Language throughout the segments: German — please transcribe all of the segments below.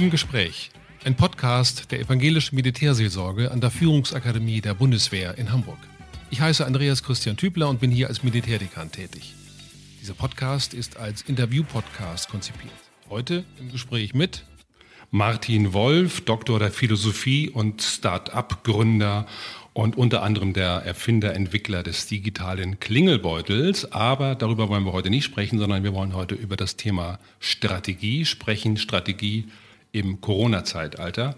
Im Gespräch. Ein Podcast der evangelischen Militärseelsorge an der Führungsakademie der Bundeswehr in Hamburg. Ich heiße Andreas Christian Tübler und bin hier als Militärdekan tätig. Dieser Podcast ist als Interview-Podcast konzipiert. Heute im Gespräch mit Martin Wolf, Doktor der Philosophie und Start-up-Gründer und unter anderem der Erfinder, Entwickler des digitalen Klingelbeutels. Aber darüber wollen wir heute nicht sprechen, sondern wir wollen heute über das Thema Strategie sprechen, Strategie im Corona-Zeitalter.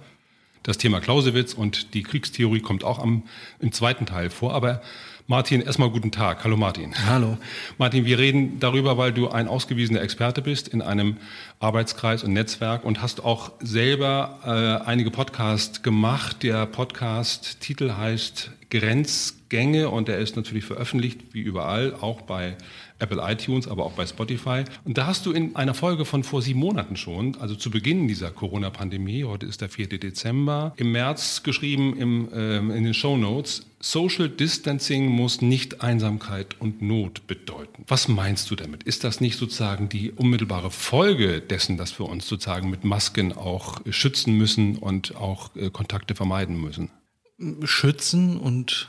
Das Thema Clausewitz und die Kriegstheorie kommt auch am, im zweiten Teil vor. Aber Martin, erstmal guten Tag. Hallo Martin. Hallo. Martin, wir reden darüber, weil du ein ausgewiesener Experte bist in einem Arbeitskreis und Netzwerk und hast auch selber äh, einige Podcasts gemacht. Der Podcast-Titel heißt Grenzgänge und der ist natürlich veröffentlicht, wie überall, auch bei Apple iTunes, aber auch bei Spotify. Und da hast du in einer Folge von vor sieben Monaten schon, also zu Beginn dieser Corona-Pandemie, heute ist der 4. Dezember, im März geschrieben im, ähm, in den Show Notes, Social Distancing muss nicht Einsamkeit und Not bedeuten. Was meinst du damit? Ist das nicht sozusagen die unmittelbare Folge dessen, dass wir uns sozusagen mit Masken auch schützen müssen und auch äh, Kontakte vermeiden müssen? Schützen und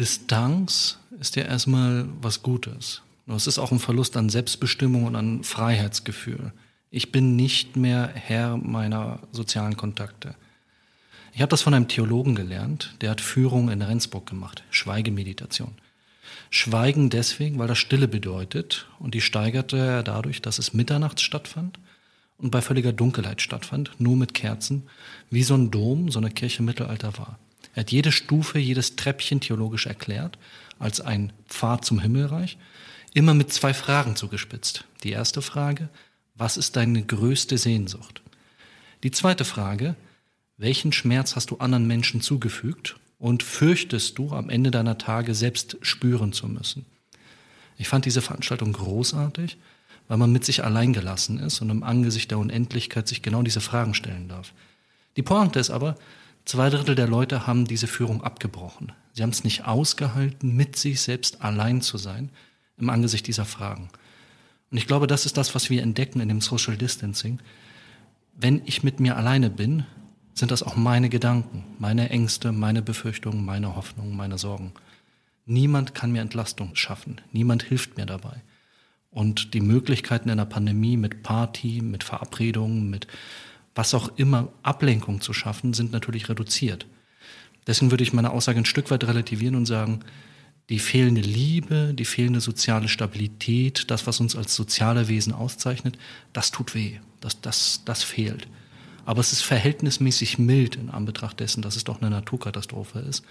Distanz ist ja erstmal was Gutes. Es ist auch ein Verlust an Selbstbestimmung und an Freiheitsgefühl. Ich bin nicht mehr Herr meiner sozialen Kontakte. Ich habe das von einem Theologen gelernt, der hat Führung in Rendsburg gemacht, Schweigemeditation. Schweigen deswegen, weil das Stille bedeutet und die steigerte er dadurch, dass es mitternachts stattfand und bei völliger Dunkelheit stattfand, nur mit Kerzen, wie so ein Dom, so eine Kirche im Mittelalter war. Er hat jede Stufe, jedes Treppchen theologisch erklärt als ein Pfad zum Himmelreich immer mit zwei Fragen zugespitzt. Die erste Frage, was ist deine größte Sehnsucht? Die zweite Frage, welchen Schmerz hast du anderen Menschen zugefügt und fürchtest du am Ende deiner Tage selbst spüren zu müssen? Ich fand diese Veranstaltung großartig, weil man mit sich allein gelassen ist und im Angesicht der Unendlichkeit sich genau diese Fragen stellen darf. Die Pointe ist aber, zwei Drittel der Leute haben diese Führung abgebrochen. Sie haben es nicht ausgehalten, mit sich selbst allein zu sein im Angesicht dieser Fragen. Und ich glaube, das ist das, was wir entdecken in dem Social Distancing. Wenn ich mit mir alleine bin, sind das auch meine Gedanken, meine Ängste, meine Befürchtungen, meine Hoffnungen, meine Sorgen. Niemand kann mir Entlastung schaffen. Niemand hilft mir dabei. Und die Möglichkeiten in der Pandemie mit Party, mit Verabredungen, mit was auch immer Ablenkung zu schaffen, sind natürlich reduziert. Deswegen würde ich meine Aussage ein Stück weit relativieren und sagen, die fehlende Liebe, die fehlende soziale Stabilität, das, was uns als soziale Wesen auszeichnet, das tut weh. Das, das, das fehlt. Aber es ist verhältnismäßig mild in Anbetracht dessen, dass es doch eine Naturkatastrophe ist.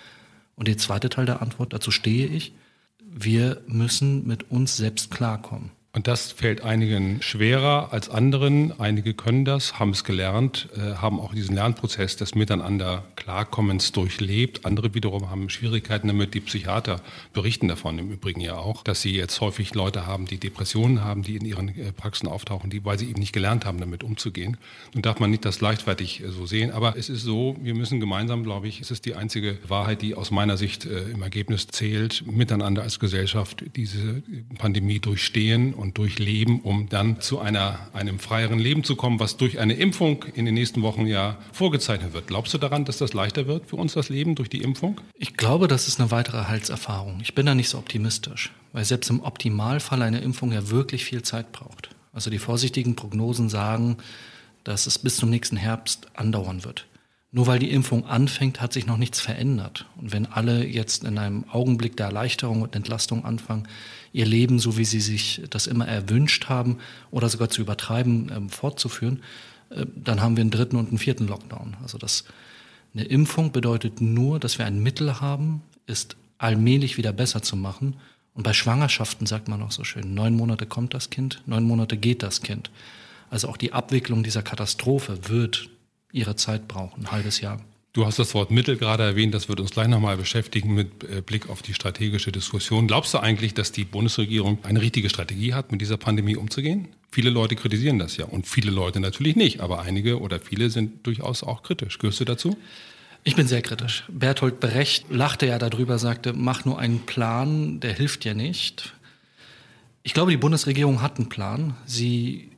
Und der zweite Teil der Antwort, dazu stehe ich, wir müssen mit uns selbst klarkommen. Und das fällt einigen schwerer als anderen. Einige können das, haben es gelernt, äh, haben auch diesen Lernprozess des Miteinander Klarkommens durchlebt. Andere wiederum haben Schwierigkeiten damit. Die Psychiater berichten davon im Übrigen ja auch, dass sie jetzt häufig Leute haben, die Depressionen haben, die in ihren äh, Praxen auftauchen, die, weil sie eben nicht gelernt haben, damit umzugehen. Nun darf man nicht das leichtfertig äh, so sehen. Aber es ist so, wir müssen gemeinsam, glaube ich, es ist die einzige Wahrheit, die aus meiner Sicht im Ergebnis zählt, miteinander als Gesellschaft diese Pandemie durchstehen und durchleben, um dann zu einer, einem freieren Leben zu kommen, was durch eine Impfung in den nächsten Wochen ja vorgezeichnet wird. Glaubst du daran, dass das leichter wird für uns, das Leben durch die Impfung? Ich glaube, das ist eine weitere Heilserfahrung. Ich bin da nicht so optimistisch, weil selbst im Optimalfall eine Impfung ja wirklich viel Zeit braucht. Also die vorsichtigen Prognosen sagen, dass es bis zum nächsten Herbst andauern wird. Nur weil die Impfung anfängt, hat sich noch nichts verändert. Und wenn alle jetzt in einem Augenblick der Erleichterung und Entlastung anfangen, ihr Leben, so wie sie sich das immer erwünscht haben oder sogar zu übertreiben, ähm, fortzuführen, äh, dann haben wir einen dritten und einen vierten Lockdown. Also das, eine Impfung bedeutet nur, dass wir ein Mittel haben, ist allmählich wieder besser zu machen. Und bei Schwangerschaften sagt man auch so schön, neun Monate kommt das Kind, neun Monate geht das Kind. Also auch die Abwicklung dieser Katastrophe wird ihre Zeit brauchen, ein halbes Jahr. Du hast das Wort Mittel gerade erwähnt, das wird uns gleich nochmal beschäftigen mit äh, Blick auf die strategische Diskussion. Glaubst du eigentlich, dass die Bundesregierung eine richtige Strategie hat, mit dieser Pandemie umzugehen? Viele Leute kritisieren das ja und viele Leute natürlich nicht, aber einige oder viele sind durchaus auch kritisch. Gehörst du dazu? Ich bin sehr kritisch. Bertolt Brecht lachte ja darüber, sagte, mach nur einen Plan, der hilft ja nicht. Ich glaube, die Bundesregierung hat einen Plan. Sie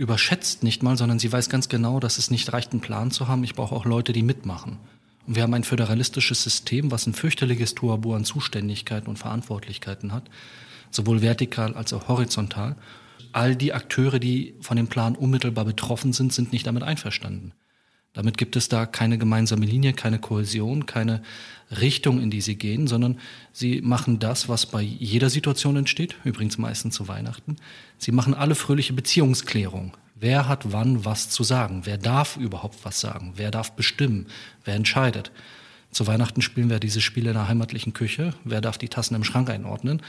überschätzt nicht mal, sondern sie weiß ganz genau, dass es nicht reicht, einen Plan zu haben. Ich brauche auch Leute, die mitmachen. Und wir haben ein föderalistisches System, was ein fürchterliches Tuabur an Zuständigkeiten und Verantwortlichkeiten hat, sowohl vertikal als auch horizontal. All die Akteure, die von dem Plan unmittelbar betroffen sind, sind nicht damit einverstanden. Damit gibt es da keine gemeinsame Linie, keine Kohäsion, keine Richtung, in die sie gehen, sondern sie machen das, was bei jeder Situation entsteht, übrigens meistens zu Weihnachten. Sie machen alle fröhliche Beziehungsklärung. Wer hat wann was zu sagen? Wer darf überhaupt was sagen? Wer darf bestimmen? Wer entscheidet? Zu Weihnachten spielen wir diese Spiele in der heimatlichen Küche. Wer darf die Tassen im Schrank einordnen?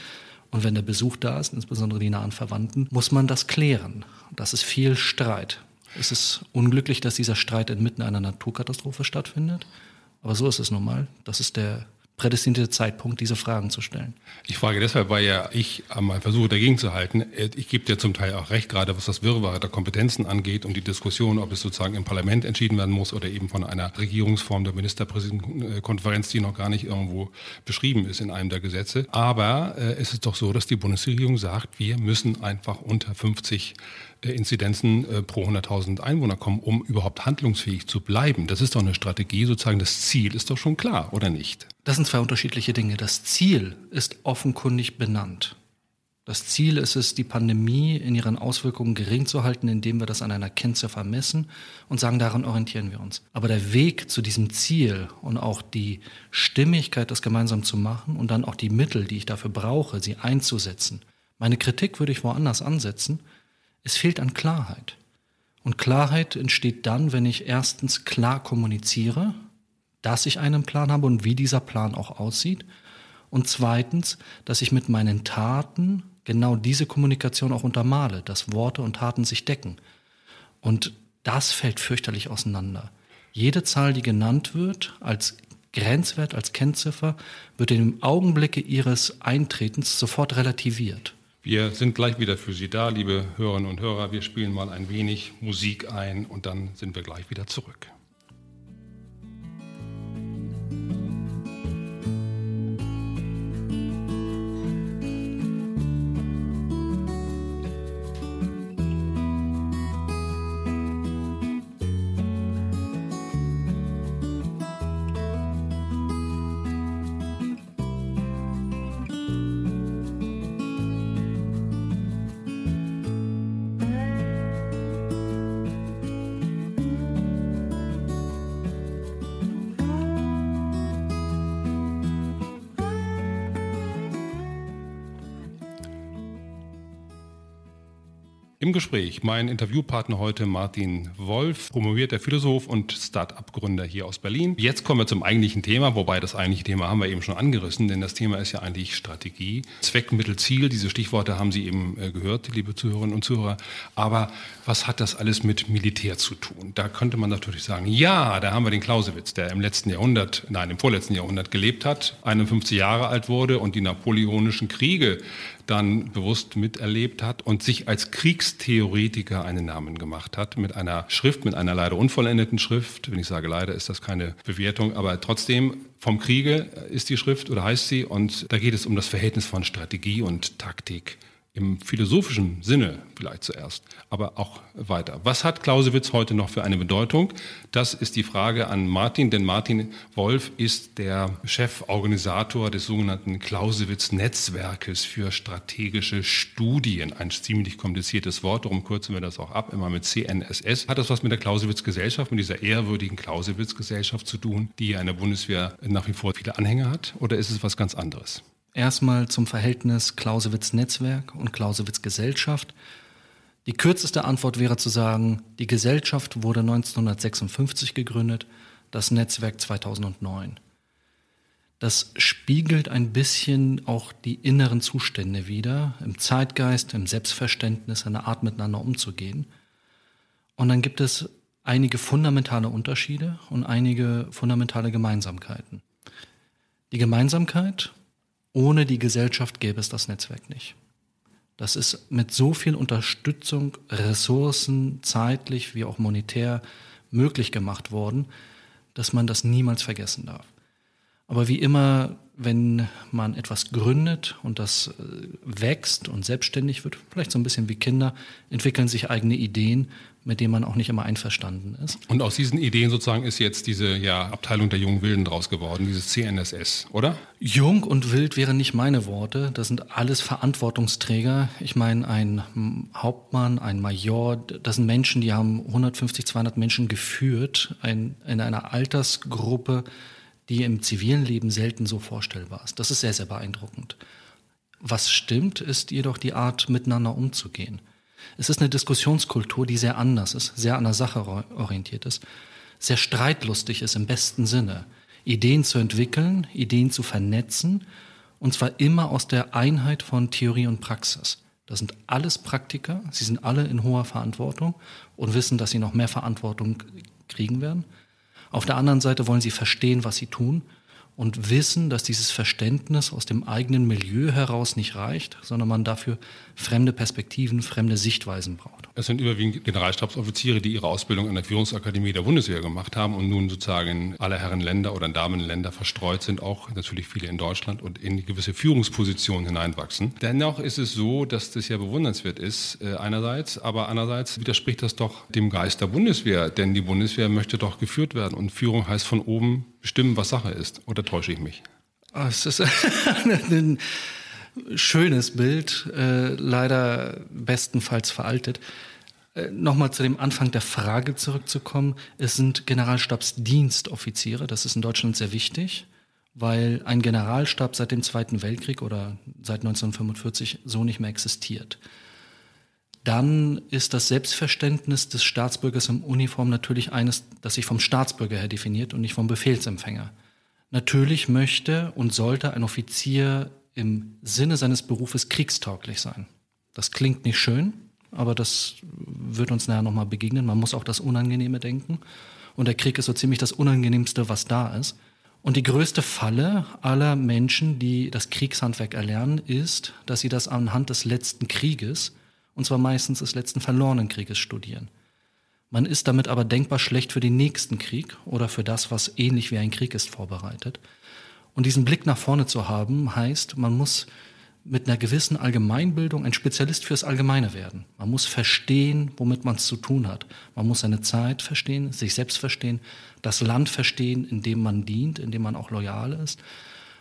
Und wenn der Besuch da ist, insbesondere die nahen Verwandten, muss man das klären. Das ist viel Streit. Es ist unglücklich, dass dieser Streit inmitten einer Naturkatastrophe stattfindet. Aber so ist es nun mal. Das ist der prädestinierte Zeitpunkt, diese Fragen zu stellen. Ich frage deshalb, weil ja ich einmal versuche dagegen zu halten. Ich gebe dir zum Teil auch recht, gerade was das Wirrwarr der Kompetenzen angeht und die Diskussion, ob es sozusagen im Parlament entschieden werden muss oder eben von einer Regierungsform der Ministerpräsidentenkonferenz, die noch gar nicht irgendwo beschrieben ist in einem der Gesetze. Aber äh, es ist doch so, dass die Bundesregierung sagt, wir müssen einfach unter 50 äh, Inzidenzen äh, pro 100.000 Einwohner kommen, um überhaupt handlungsfähig zu bleiben. Das ist doch eine Strategie, sozusagen das Ziel ist doch schon klar, oder nicht? Das sind zwei unterschiedliche Dinge. Das Ziel ist offenkundig benannt. Das Ziel ist es, die Pandemie in ihren Auswirkungen gering zu halten, indem wir das an einer Kennziffer messen und sagen, daran orientieren wir uns. Aber der Weg zu diesem Ziel und auch die Stimmigkeit, das gemeinsam zu machen und dann auch die Mittel, die ich dafür brauche, sie einzusetzen. Meine Kritik würde ich woanders ansetzen. Es fehlt an Klarheit. Und Klarheit entsteht dann, wenn ich erstens klar kommuniziere, dass ich einen Plan habe und wie dieser Plan auch aussieht. Und zweitens, dass ich mit meinen Taten genau diese Kommunikation auch untermale, dass Worte und Taten sich decken. Und das fällt fürchterlich auseinander. Jede Zahl, die genannt wird als Grenzwert, als Kennziffer, wird im Augenblicke ihres Eintretens sofort relativiert. Wir sind gleich wieder für Sie da, liebe Hörerinnen und Hörer. Wir spielen mal ein wenig Musik ein und dann sind wir gleich wieder zurück. Gespräch mein Interviewpartner heute Martin Wolf, promovierter Philosoph und Start-up-Gründer hier aus Berlin. Jetzt kommen wir zum eigentlichen Thema, wobei das eigentliche Thema haben wir eben schon angerissen, denn das Thema ist ja eigentlich Strategie. Zweck, Mittel, Ziel, diese Stichworte haben Sie eben äh, gehört, liebe Zuhörerinnen und Zuhörer. Aber was hat das alles mit Militär zu tun? Da könnte man natürlich sagen, ja, da haben wir den Clausewitz, der im letzten Jahrhundert, nein, im vorletzten Jahrhundert gelebt hat, 51 Jahre alt wurde und die napoleonischen Kriege dann bewusst miterlebt hat und sich als Kriegstheoretiker einen Namen gemacht hat mit einer Schrift, mit einer leider unvollendeten Schrift. Wenn ich sage leider, ist das keine Bewertung, aber trotzdem vom Kriege ist die Schrift oder heißt sie und da geht es um das Verhältnis von Strategie und Taktik im philosophischen Sinne vielleicht zuerst, aber auch weiter. Was hat Clausewitz heute noch für eine Bedeutung? Das ist die Frage an Martin, denn Martin Wolf ist der Cheforganisator des sogenannten Clausewitz-Netzwerkes für strategische Studien. Ein ziemlich kompliziertes Wort, darum kürzen wir das auch ab, immer mit CNSS. Hat das was mit der Clausewitz-Gesellschaft, mit dieser ehrwürdigen Clausewitz-Gesellschaft zu tun, die ja in der Bundeswehr nach wie vor viele Anhänger hat? Oder ist es was ganz anderes? Erstmal zum Verhältnis Clausewitz-Netzwerk und Clausewitz-Gesellschaft. Die kürzeste Antwort wäre zu sagen, die Gesellschaft wurde 1956 gegründet, das Netzwerk 2009. Das spiegelt ein bisschen auch die inneren Zustände wider, im Zeitgeist, im Selbstverständnis, eine Art miteinander umzugehen. Und dann gibt es einige fundamentale Unterschiede und einige fundamentale Gemeinsamkeiten. Die Gemeinsamkeit ohne die Gesellschaft gäbe es das Netzwerk nicht. Das ist mit so viel Unterstützung, Ressourcen, zeitlich wie auch monetär möglich gemacht worden, dass man das niemals vergessen darf. Aber wie immer, wenn man etwas gründet und das äh, wächst und selbstständig wird, vielleicht so ein bisschen wie Kinder, entwickeln sich eigene Ideen, mit denen man auch nicht immer einverstanden ist. Und aus diesen Ideen sozusagen ist jetzt diese ja, Abteilung der jungen Wilden draus geworden, dieses CNSS, oder? Jung und wild wären nicht meine Worte. Das sind alles Verantwortungsträger. Ich meine, ein Hauptmann, ein Major, das sind Menschen, die haben 150, 200 Menschen geführt ein, in einer Altersgruppe, die im zivilen Leben selten so vorstellbar ist. Das ist sehr, sehr beeindruckend. Was stimmt, ist jedoch die Art, miteinander umzugehen. Es ist eine Diskussionskultur, die sehr anders ist, sehr an der Sache orientiert ist, sehr streitlustig ist im besten Sinne. Ideen zu entwickeln, Ideen zu vernetzen, und zwar immer aus der Einheit von Theorie und Praxis. Das sind alles Praktiker, sie sind alle in hoher Verantwortung und wissen, dass sie noch mehr Verantwortung kriegen werden. Auf der anderen Seite wollen sie verstehen, was sie tun und wissen, dass dieses Verständnis aus dem eigenen Milieu heraus nicht reicht, sondern man dafür fremde Perspektiven, fremde Sichtweisen braucht. Es sind überwiegend Generalstabsoffiziere, die ihre Ausbildung an der Führungsakademie der Bundeswehr gemacht haben und nun sozusagen in aller Herren Länder oder Damenländer verstreut sind, auch natürlich viele in Deutschland und in gewisse Führungspositionen hineinwachsen. Dennoch ist es so, dass das ja bewundernswert ist, äh, einerseits, aber andererseits widerspricht das doch dem Geist der Bundeswehr, denn die Bundeswehr möchte doch geführt werden und Führung heißt von oben bestimmen, was Sache ist. Oder täusche ich mich? Ah, es ist ein schönes Bild, äh, leider bestenfalls veraltet. Äh, Nochmal zu dem Anfang der Frage zurückzukommen. Es sind Generalstabsdienstoffiziere, das ist in Deutschland sehr wichtig, weil ein Generalstab seit dem Zweiten Weltkrieg oder seit 1945 so nicht mehr existiert. Dann ist das Selbstverständnis des Staatsbürgers im Uniform natürlich eines, das sich vom Staatsbürger her definiert und nicht vom Befehlsempfänger. Natürlich möchte und sollte ein Offizier im Sinne seines Berufes kriegstauglich sein. Das klingt nicht schön, aber das wird uns nachher nochmal begegnen. Man muss auch das Unangenehme denken. Und der Krieg ist so ziemlich das Unangenehmste, was da ist. Und die größte Falle aller Menschen, die das Kriegshandwerk erlernen, ist, dass sie das anhand des letzten Krieges, und zwar meistens des letzten verlorenen Krieges, studieren. Man ist damit aber denkbar schlecht für den nächsten Krieg oder für das, was ähnlich wie ein Krieg ist, vorbereitet. Und diesen Blick nach vorne zu haben, heißt, man muss mit einer gewissen Allgemeinbildung ein Spezialist fürs Allgemeine werden. Man muss verstehen, womit man es zu tun hat. Man muss seine Zeit verstehen, sich selbst verstehen, das Land verstehen, in dem man dient, in dem man auch loyal ist,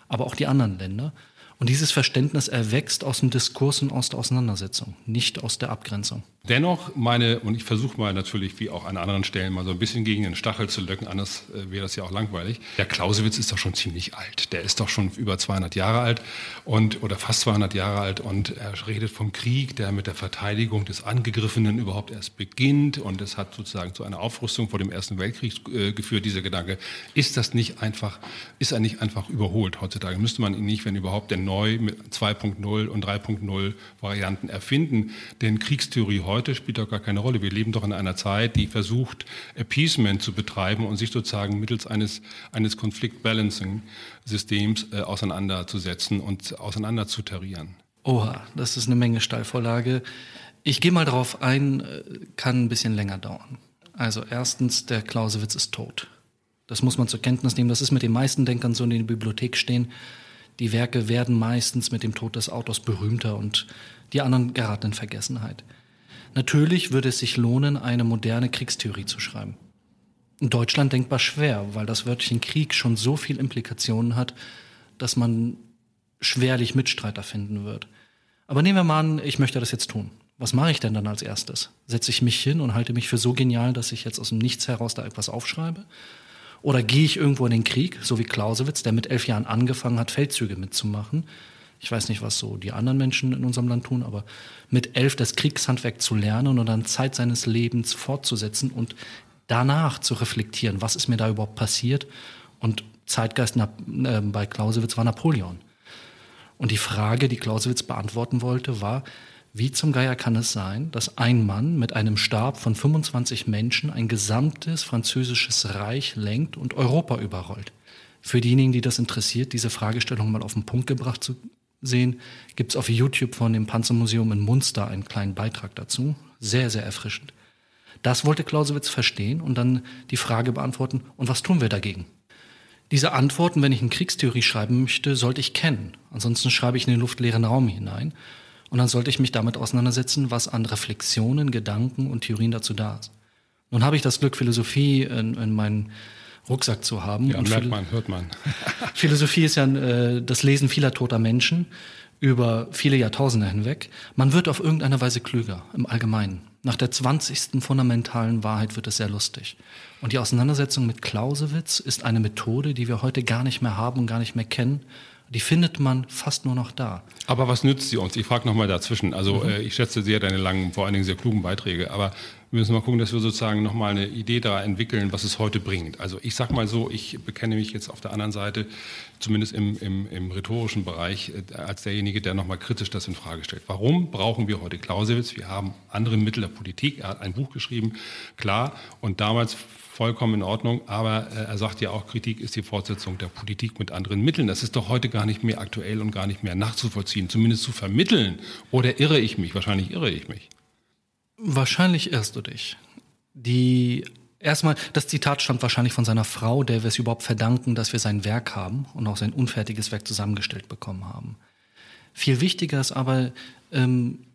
aber auch die anderen Länder. Und dieses Verständnis erwächst aus dem Diskurs und aus der Auseinandersetzung, nicht aus der Abgrenzung. Dennoch meine, und ich versuche mal natürlich wie auch an anderen Stellen mal so ein bisschen gegen den Stachel zu löcken, anders äh, wäre das ja auch langweilig. Der Clausewitz ist doch schon ziemlich alt. Der ist doch schon über 200 Jahre alt und, oder fast 200 Jahre alt und er redet vom Krieg, der mit der Verteidigung des Angegriffenen überhaupt erst beginnt und es hat sozusagen zu einer Aufrüstung vor dem Ersten Weltkrieg äh, geführt, dieser Gedanke. Ist das nicht einfach, ist er nicht einfach überholt heutzutage? Müsste man ihn nicht, wenn überhaupt, denn neu mit 2.0 und 3.0 Varianten erfinden? Denn Kriegstheorie heute spielt doch gar keine Rolle. Wir leben doch in einer Zeit, die versucht, Appeasement zu betreiben und sich sozusagen mittels eines, eines Konflikt-Balancing-Systems äh, auseinanderzusetzen und auseinander zu tarieren. Oha, das ist eine Menge Steilvorlage. Ich gehe mal darauf ein, äh, kann ein bisschen länger dauern. Also erstens, der Clausewitz ist tot. Das muss man zur Kenntnis nehmen. Das ist mit den meisten Denkern so, die in der Bibliothek stehen. Die Werke werden meistens mit dem Tod des Autors berühmter und die anderen geraten in Vergessenheit. Natürlich würde es sich lohnen, eine moderne Kriegstheorie zu schreiben. In Deutschland denkbar schwer, weil das Wörtchen Krieg schon so viel Implikationen hat, dass man schwerlich Mitstreiter finden wird. Aber nehmen wir mal an, ich möchte das jetzt tun. Was mache ich denn dann als erstes? Setze ich mich hin und halte mich für so genial, dass ich jetzt aus dem Nichts heraus da etwas aufschreibe? Oder gehe ich irgendwo in den Krieg, so wie Clausewitz, der mit elf Jahren angefangen hat, Feldzüge mitzumachen ich weiß nicht, was so die anderen Menschen in unserem Land tun, aber mit elf das Kriegshandwerk zu lernen und dann Zeit seines Lebens fortzusetzen und danach zu reflektieren, was ist mir da überhaupt passiert. Und Zeitgeist äh, bei Clausewitz war Napoleon. Und die Frage, die Clausewitz beantworten wollte, war, wie zum Geier kann es sein, dass ein Mann mit einem Stab von 25 Menschen ein gesamtes französisches Reich lenkt und Europa überrollt? Für diejenigen, die das interessiert, diese Fragestellung mal auf den Punkt gebracht zu sehen, gibt es auf YouTube von dem Panzermuseum in Munster einen kleinen Beitrag dazu. Sehr, sehr erfrischend. Das wollte Clausewitz verstehen und dann die Frage beantworten, und was tun wir dagegen? Diese Antworten, wenn ich eine Kriegstheorie schreiben möchte, sollte ich kennen. Ansonsten schreibe ich in den luftleeren Raum hinein. Und dann sollte ich mich damit auseinandersetzen, was an Reflexionen, Gedanken und Theorien dazu da ist. Nun habe ich das Glück, Philosophie in, in meinen Rucksack zu haben. Ja, und merkt man, hört man. Philosophie ist ja äh, das Lesen vieler toter Menschen über viele Jahrtausende hinweg. Man wird auf irgendeine Weise klüger im Allgemeinen. Nach der 20. fundamentalen Wahrheit wird es sehr lustig. Und die Auseinandersetzung mit Clausewitz ist eine Methode, die wir heute gar nicht mehr haben und gar nicht mehr kennen. Die findet man fast nur noch da. Aber was nützt sie uns? Ich frage nochmal dazwischen. Also mhm. äh, ich schätze sehr deine langen, vor allen Dingen sehr klugen Beiträge. Aber wir müssen mal gucken, dass wir sozusagen nochmal eine Idee da entwickeln, was es heute bringt. Also ich sage mal so, ich bekenne mich jetzt auf der anderen Seite, zumindest im, im, im rhetorischen Bereich, äh, als derjenige, der nochmal kritisch das in Frage stellt. Warum brauchen wir heute Clausewitz? Wir haben andere Mittel der Politik. Er hat ein Buch geschrieben, klar, und damals vollkommen in Ordnung, aber äh, er sagt ja auch, Kritik ist die Fortsetzung der Politik mit anderen Mitteln. Das ist doch heute gar nicht mehr aktuell und gar nicht mehr nachzuvollziehen, zumindest zu vermitteln. Oder irre ich mich? Wahrscheinlich irre ich mich. Wahrscheinlich irrst du dich. Die Erstmal, das Zitat stammt wahrscheinlich von seiner Frau, der wir es überhaupt verdanken, dass wir sein Werk haben und auch sein unfertiges Werk zusammengestellt bekommen haben. Viel wichtiger ist aber, ähm,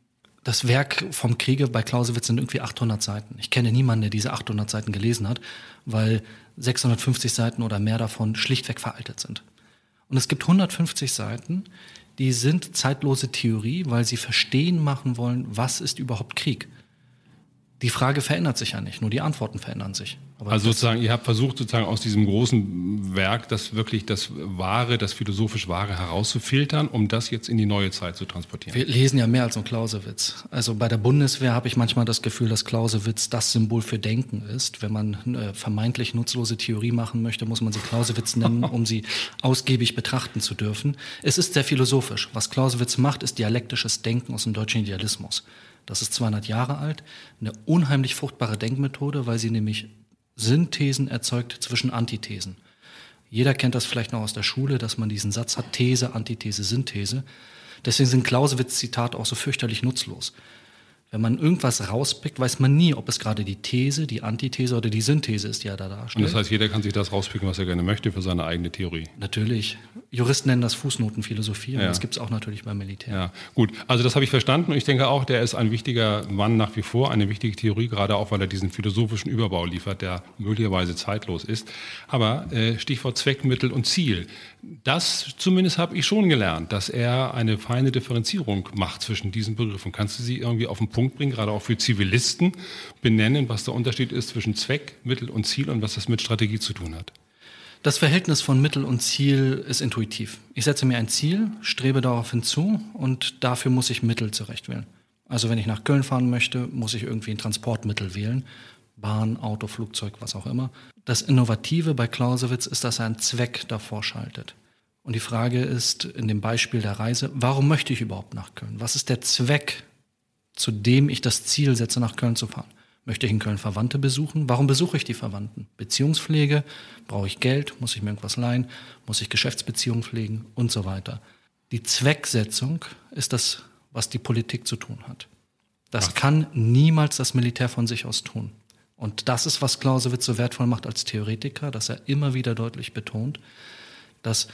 das Werk vom Kriege bei Clausewitz sind irgendwie 800 Seiten. Ich kenne niemanden, der diese 800 Seiten gelesen hat, weil 650 Seiten oder mehr davon schlichtweg veraltet sind. Und es gibt 150 Seiten, die sind zeitlose Theorie, weil sie verstehen machen wollen, was ist überhaupt Krieg die Frage verändert sich ja nicht, nur die Antworten verändern sich. Aber also sozusagen, ihr habt versucht, sozusagen aus diesem großen Werk das wirklich das Wahre, das philosophisch Wahre herauszufiltern, um das jetzt in die neue Zeit zu transportieren. Wir lesen ja mehr als nur Clausewitz. Also bei der Bundeswehr habe ich manchmal das Gefühl, dass Clausewitz das Symbol für Denken ist. Wenn man eine vermeintlich nutzlose Theorie machen möchte, muss man sie Clausewitz nennen, um sie ausgiebig betrachten zu dürfen. Es ist sehr philosophisch. Was Clausewitz macht, ist dialektisches Denken aus dem deutschen Idealismus. Das ist 200 Jahre alt, eine unheimlich fruchtbare Denkmethode, weil sie nämlich Synthesen erzeugt zwischen Antithesen. Jeder kennt das vielleicht noch aus der Schule, dass man diesen Satz hat, These, Antithese, Synthese. Deswegen sind Clausewitz-Zitate auch so fürchterlich nutzlos. Wenn man irgendwas rauspickt, weiß man nie, ob es gerade die These, die Antithese oder die Synthese ist, die er da darstellt. Und das heißt, jeder kann sich das rauspicken, was er gerne möchte, für seine eigene Theorie. Natürlich. Juristen nennen das Fußnotenphilosophie und ja. das gibt es auch natürlich beim Militär. Ja, gut. Also das habe ich verstanden und ich denke auch, der ist ein wichtiger Mann nach wie vor, eine wichtige Theorie, gerade auch, weil er diesen philosophischen Überbau liefert, der möglicherweise zeitlos ist. Aber äh, Stichwort Zweck, Mittel und Ziel. Das zumindest habe ich schon gelernt, dass er eine feine Differenzierung macht zwischen diesen Begriffen. Kannst du sie irgendwie auf den Punkt bringen, gerade auch für Zivilisten, benennen, was der Unterschied ist zwischen Zweck, Mittel und Ziel und was das mit Strategie zu tun hat? Das Verhältnis von Mittel und Ziel ist intuitiv. Ich setze mir ein Ziel, strebe darauf hinzu und dafür muss ich Mittel zurechtwählen. Also wenn ich nach Köln fahren möchte, muss ich irgendwie ein Transportmittel wählen. Bahn, Auto, Flugzeug, was auch immer. Das Innovative bei Clausewitz ist, dass er einen Zweck davor schaltet. Und die Frage ist in dem Beispiel der Reise, warum möchte ich überhaupt nach Köln? Was ist der Zweck zu dem ich das Ziel setze, nach Köln zu fahren. Möchte ich in Köln Verwandte besuchen? Warum besuche ich die Verwandten? Beziehungspflege? Brauche ich Geld? Muss ich mir irgendwas leihen? Muss ich Geschäftsbeziehungen pflegen? Und so weiter. Die Zwecksetzung ist das, was die Politik zu tun hat. Das Ach. kann niemals das Militär von sich aus tun. Und das ist, was Clausewitz so wertvoll macht als Theoretiker, dass er immer wieder deutlich betont, dass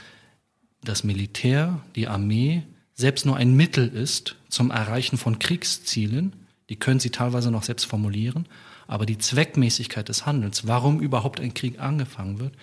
das Militär, die Armee selbst nur ein Mittel ist zum Erreichen von Kriegszielen, die können sie teilweise noch selbst formulieren, aber die Zweckmäßigkeit des Handelns, warum überhaupt ein Krieg angefangen wird,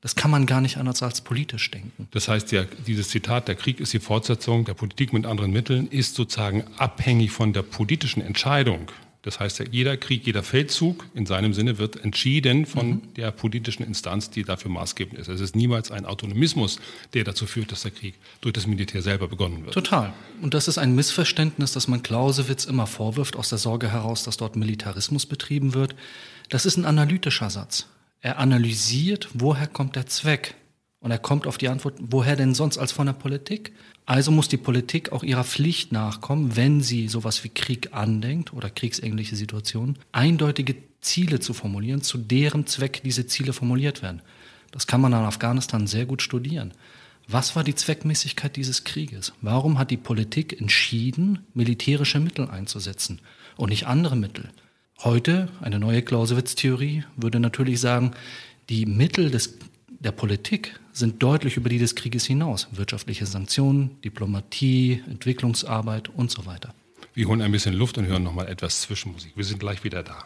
das kann man gar nicht anders als politisch denken. Das heißt ja, dieses Zitat, der Krieg ist die Fortsetzung der Politik mit anderen Mitteln, ist sozusagen abhängig von der politischen Entscheidung das heißt, jeder Krieg, jeder Feldzug in seinem Sinne wird entschieden von mhm. der politischen Instanz, die dafür maßgebend ist. Es ist niemals ein Autonomismus, der dazu führt, dass der Krieg durch das Militär selber begonnen wird. Total. Und das ist ein Missverständnis, das man Clausewitz immer vorwirft, aus der Sorge heraus, dass dort Militarismus betrieben wird. Das ist ein analytischer Satz. Er analysiert, woher kommt der Zweck. Und er kommt auf die Antwort, woher denn sonst als von der Politik? Also muss die Politik auch ihrer Pflicht nachkommen, wenn sie sowas wie Krieg andenkt oder kriegsähnliche Situationen, eindeutige Ziele zu formulieren, zu deren Zweck diese Ziele formuliert werden. Das kann man an Afghanistan sehr gut studieren. Was war die Zweckmäßigkeit dieses Krieges? Warum hat die Politik entschieden, militärische Mittel einzusetzen und nicht andere Mittel? Heute, eine neue Clausewitz-Theorie würde natürlich sagen, die Mittel des der Politik sind deutlich über die des Krieges hinaus. Wirtschaftliche Sanktionen, Diplomatie, Entwicklungsarbeit und so weiter. Wir holen ein bisschen Luft und hören nochmal etwas Zwischenmusik. Wir sind gleich wieder da.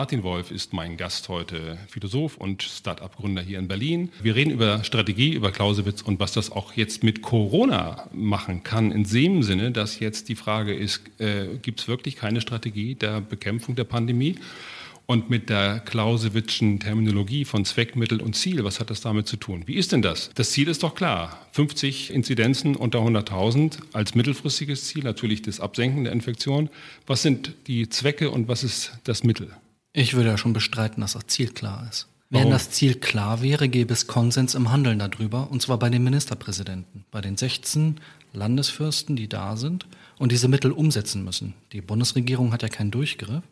Martin Wolf ist mein Gast heute, Philosoph und Start-up-Gründer hier in Berlin. Wir reden über Strategie, über Clausewitz und was das auch jetzt mit Corona machen kann. In dem Sinne, dass jetzt die Frage ist, äh, gibt es wirklich keine Strategie der Bekämpfung der Pandemie? Und mit der Clausewitzschen Terminologie von Zweck, Mittel und Ziel, was hat das damit zu tun? Wie ist denn das? Das Ziel ist doch klar. 50 Inzidenzen unter 100.000 als mittelfristiges Ziel, natürlich das Absenken der Infektion. Was sind die Zwecke und was ist das Mittel? Ich würde ja schon bestreiten, dass das Ziel klar ist. Warum? Wenn das Ziel klar wäre, gäbe es Konsens im Handeln darüber, und zwar bei den Ministerpräsidenten, bei den 16 Landesfürsten, die da sind und diese Mittel umsetzen müssen. Die Bundesregierung hat ja keinen Durchgriff.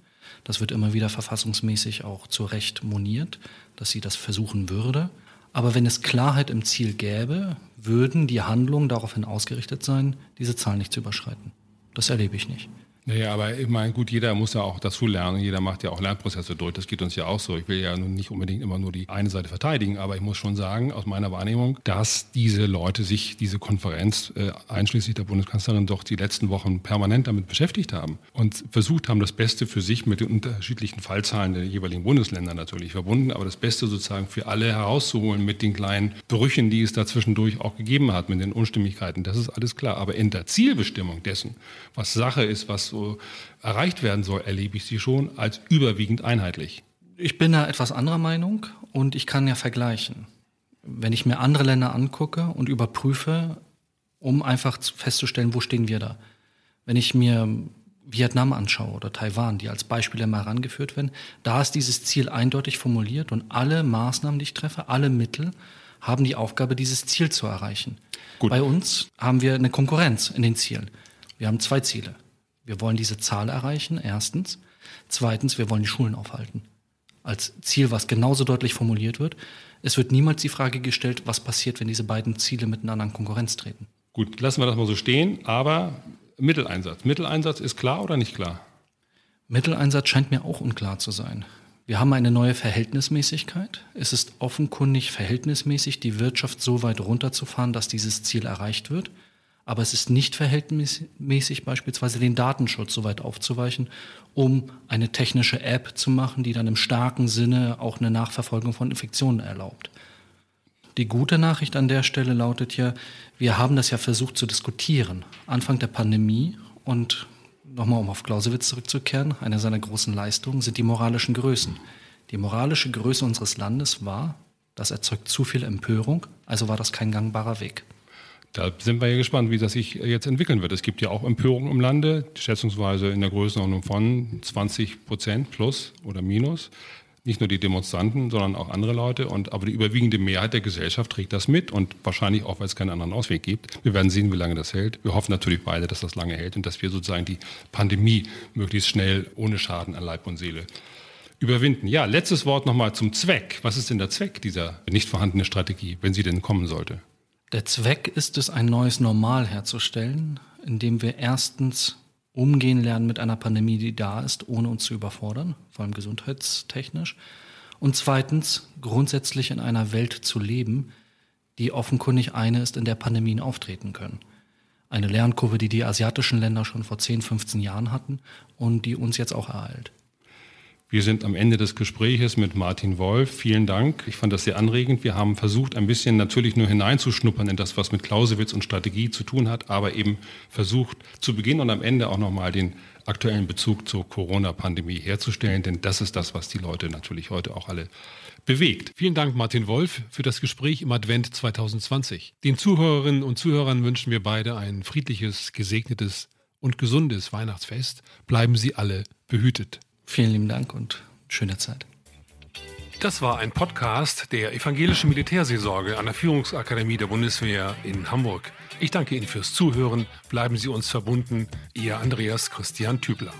Das wird immer wieder verfassungsmäßig auch zu Recht moniert, dass sie das versuchen würde. Aber wenn es Klarheit im Ziel gäbe, würden die Handlungen daraufhin ausgerichtet sein, diese Zahl nicht zu überschreiten. Das erlebe ich nicht. Naja, aber ich meine, gut, jeder muss ja auch dazu lernen. Jeder macht ja auch Lernprozesse durch. Das geht uns ja auch so. Ich will ja nicht unbedingt immer nur die eine Seite verteidigen, aber ich muss schon sagen, aus meiner Wahrnehmung, dass diese Leute sich diese Konferenz, äh, einschließlich der Bundeskanzlerin, doch die letzten Wochen permanent damit beschäftigt haben und versucht haben, das Beste für sich mit den unterschiedlichen Fallzahlen der jeweiligen Bundesländer natürlich verbunden, aber das Beste sozusagen für alle herauszuholen mit den kleinen Brüchen, die es da zwischendurch auch gegeben hat, mit den Unstimmigkeiten. Das ist alles klar. Aber in der Zielbestimmung dessen, was Sache ist, was so erreicht werden soll, erlebe ich sie schon als überwiegend einheitlich. Ich bin da etwas anderer Meinung und ich kann ja vergleichen. Wenn ich mir andere Länder angucke und überprüfe, um einfach festzustellen, wo stehen wir da. Wenn ich mir Vietnam anschaue oder Taiwan, die als Beispiele mal herangeführt werden, da ist dieses Ziel eindeutig formuliert und alle Maßnahmen, die ich treffe, alle Mittel haben die Aufgabe, dieses Ziel zu erreichen. Gut. Bei uns haben wir eine Konkurrenz in den Zielen. Wir haben zwei Ziele. Wir wollen diese Zahl erreichen, erstens. Zweitens, wir wollen die Schulen aufhalten. Als Ziel, was genauso deutlich formuliert wird. Es wird niemals die Frage gestellt, was passiert, wenn diese beiden Ziele miteinander in Konkurrenz treten. Gut, lassen wir das mal so stehen, aber Mitteleinsatz. Mitteleinsatz ist klar oder nicht klar? Mitteleinsatz scheint mir auch unklar zu sein. Wir haben eine neue Verhältnismäßigkeit. Es ist offenkundig verhältnismäßig, die Wirtschaft so weit runterzufahren, dass dieses Ziel erreicht wird aber es ist nicht verhältnismäßig beispielsweise den Datenschutz so weit aufzuweichen, um eine technische App zu machen, die dann im starken Sinne auch eine Nachverfolgung von Infektionen erlaubt. Die gute Nachricht an der Stelle lautet ja, wir haben das ja versucht zu diskutieren, Anfang der Pandemie und nochmal um auf Clausewitz zurückzukehren, eine seiner großen Leistungen sind die moralischen Größen. Die moralische Größe unseres Landes war, das erzeugt zu viel Empörung, also war das kein gangbarer Weg. Da sind wir ja gespannt, wie das sich jetzt entwickeln wird. Es gibt ja auch Empörung im Lande, schätzungsweise in der Größenordnung von 20 Prozent plus oder minus. Nicht nur die Demonstranten, sondern auch andere Leute. Und, aber die überwiegende Mehrheit der Gesellschaft trägt das mit und wahrscheinlich auch, weil es keinen anderen Ausweg gibt. Wir werden sehen, wie lange das hält. Wir hoffen natürlich beide, dass das lange hält und dass wir sozusagen die Pandemie möglichst schnell ohne Schaden an Leib und Seele überwinden. Ja, letztes Wort nochmal zum Zweck. Was ist denn der Zweck dieser nicht vorhandenen Strategie, wenn sie denn kommen sollte? Der Zweck ist es, ein neues Normal herzustellen, indem wir erstens umgehen lernen mit einer Pandemie, die da ist, ohne uns zu überfordern, vor allem gesundheitstechnisch. Und zweitens grundsätzlich in einer Welt zu leben, die offenkundig eine ist, in der Pandemien auftreten können. Eine Lernkurve, die die asiatischen Länder schon vor 10, 15 Jahren hatten und die uns jetzt auch ereilt. Wir sind am Ende des Gespräches mit Martin Wolf. Vielen Dank. Ich fand das sehr anregend. Wir haben versucht, ein bisschen natürlich nur hineinzuschnuppern in das, was mit Clausewitz und Strategie zu tun hat, aber eben versucht, zu Beginn und am Ende auch nochmal den aktuellen Bezug zur Corona-Pandemie herzustellen, denn das ist das, was die Leute natürlich heute auch alle bewegt. Vielen Dank, Martin Wolf, für das Gespräch im Advent 2020. Den Zuhörerinnen und Zuhörern wünschen wir beide ein friedliches, gesegnetes und gesundes Weihnachtsfest. Bleiben Sie alle behütet. Vielen lieben Dank und schöne Zeit. Das war ein Podcast der Evangelischen Militärseelsorge an der Führungsakademie der Bundeswehr in Hamburg. Ich danke Ihnen fürs Zuhören. Bleiben Sie uns verbunden. Ihr Andreas Christian Tübler.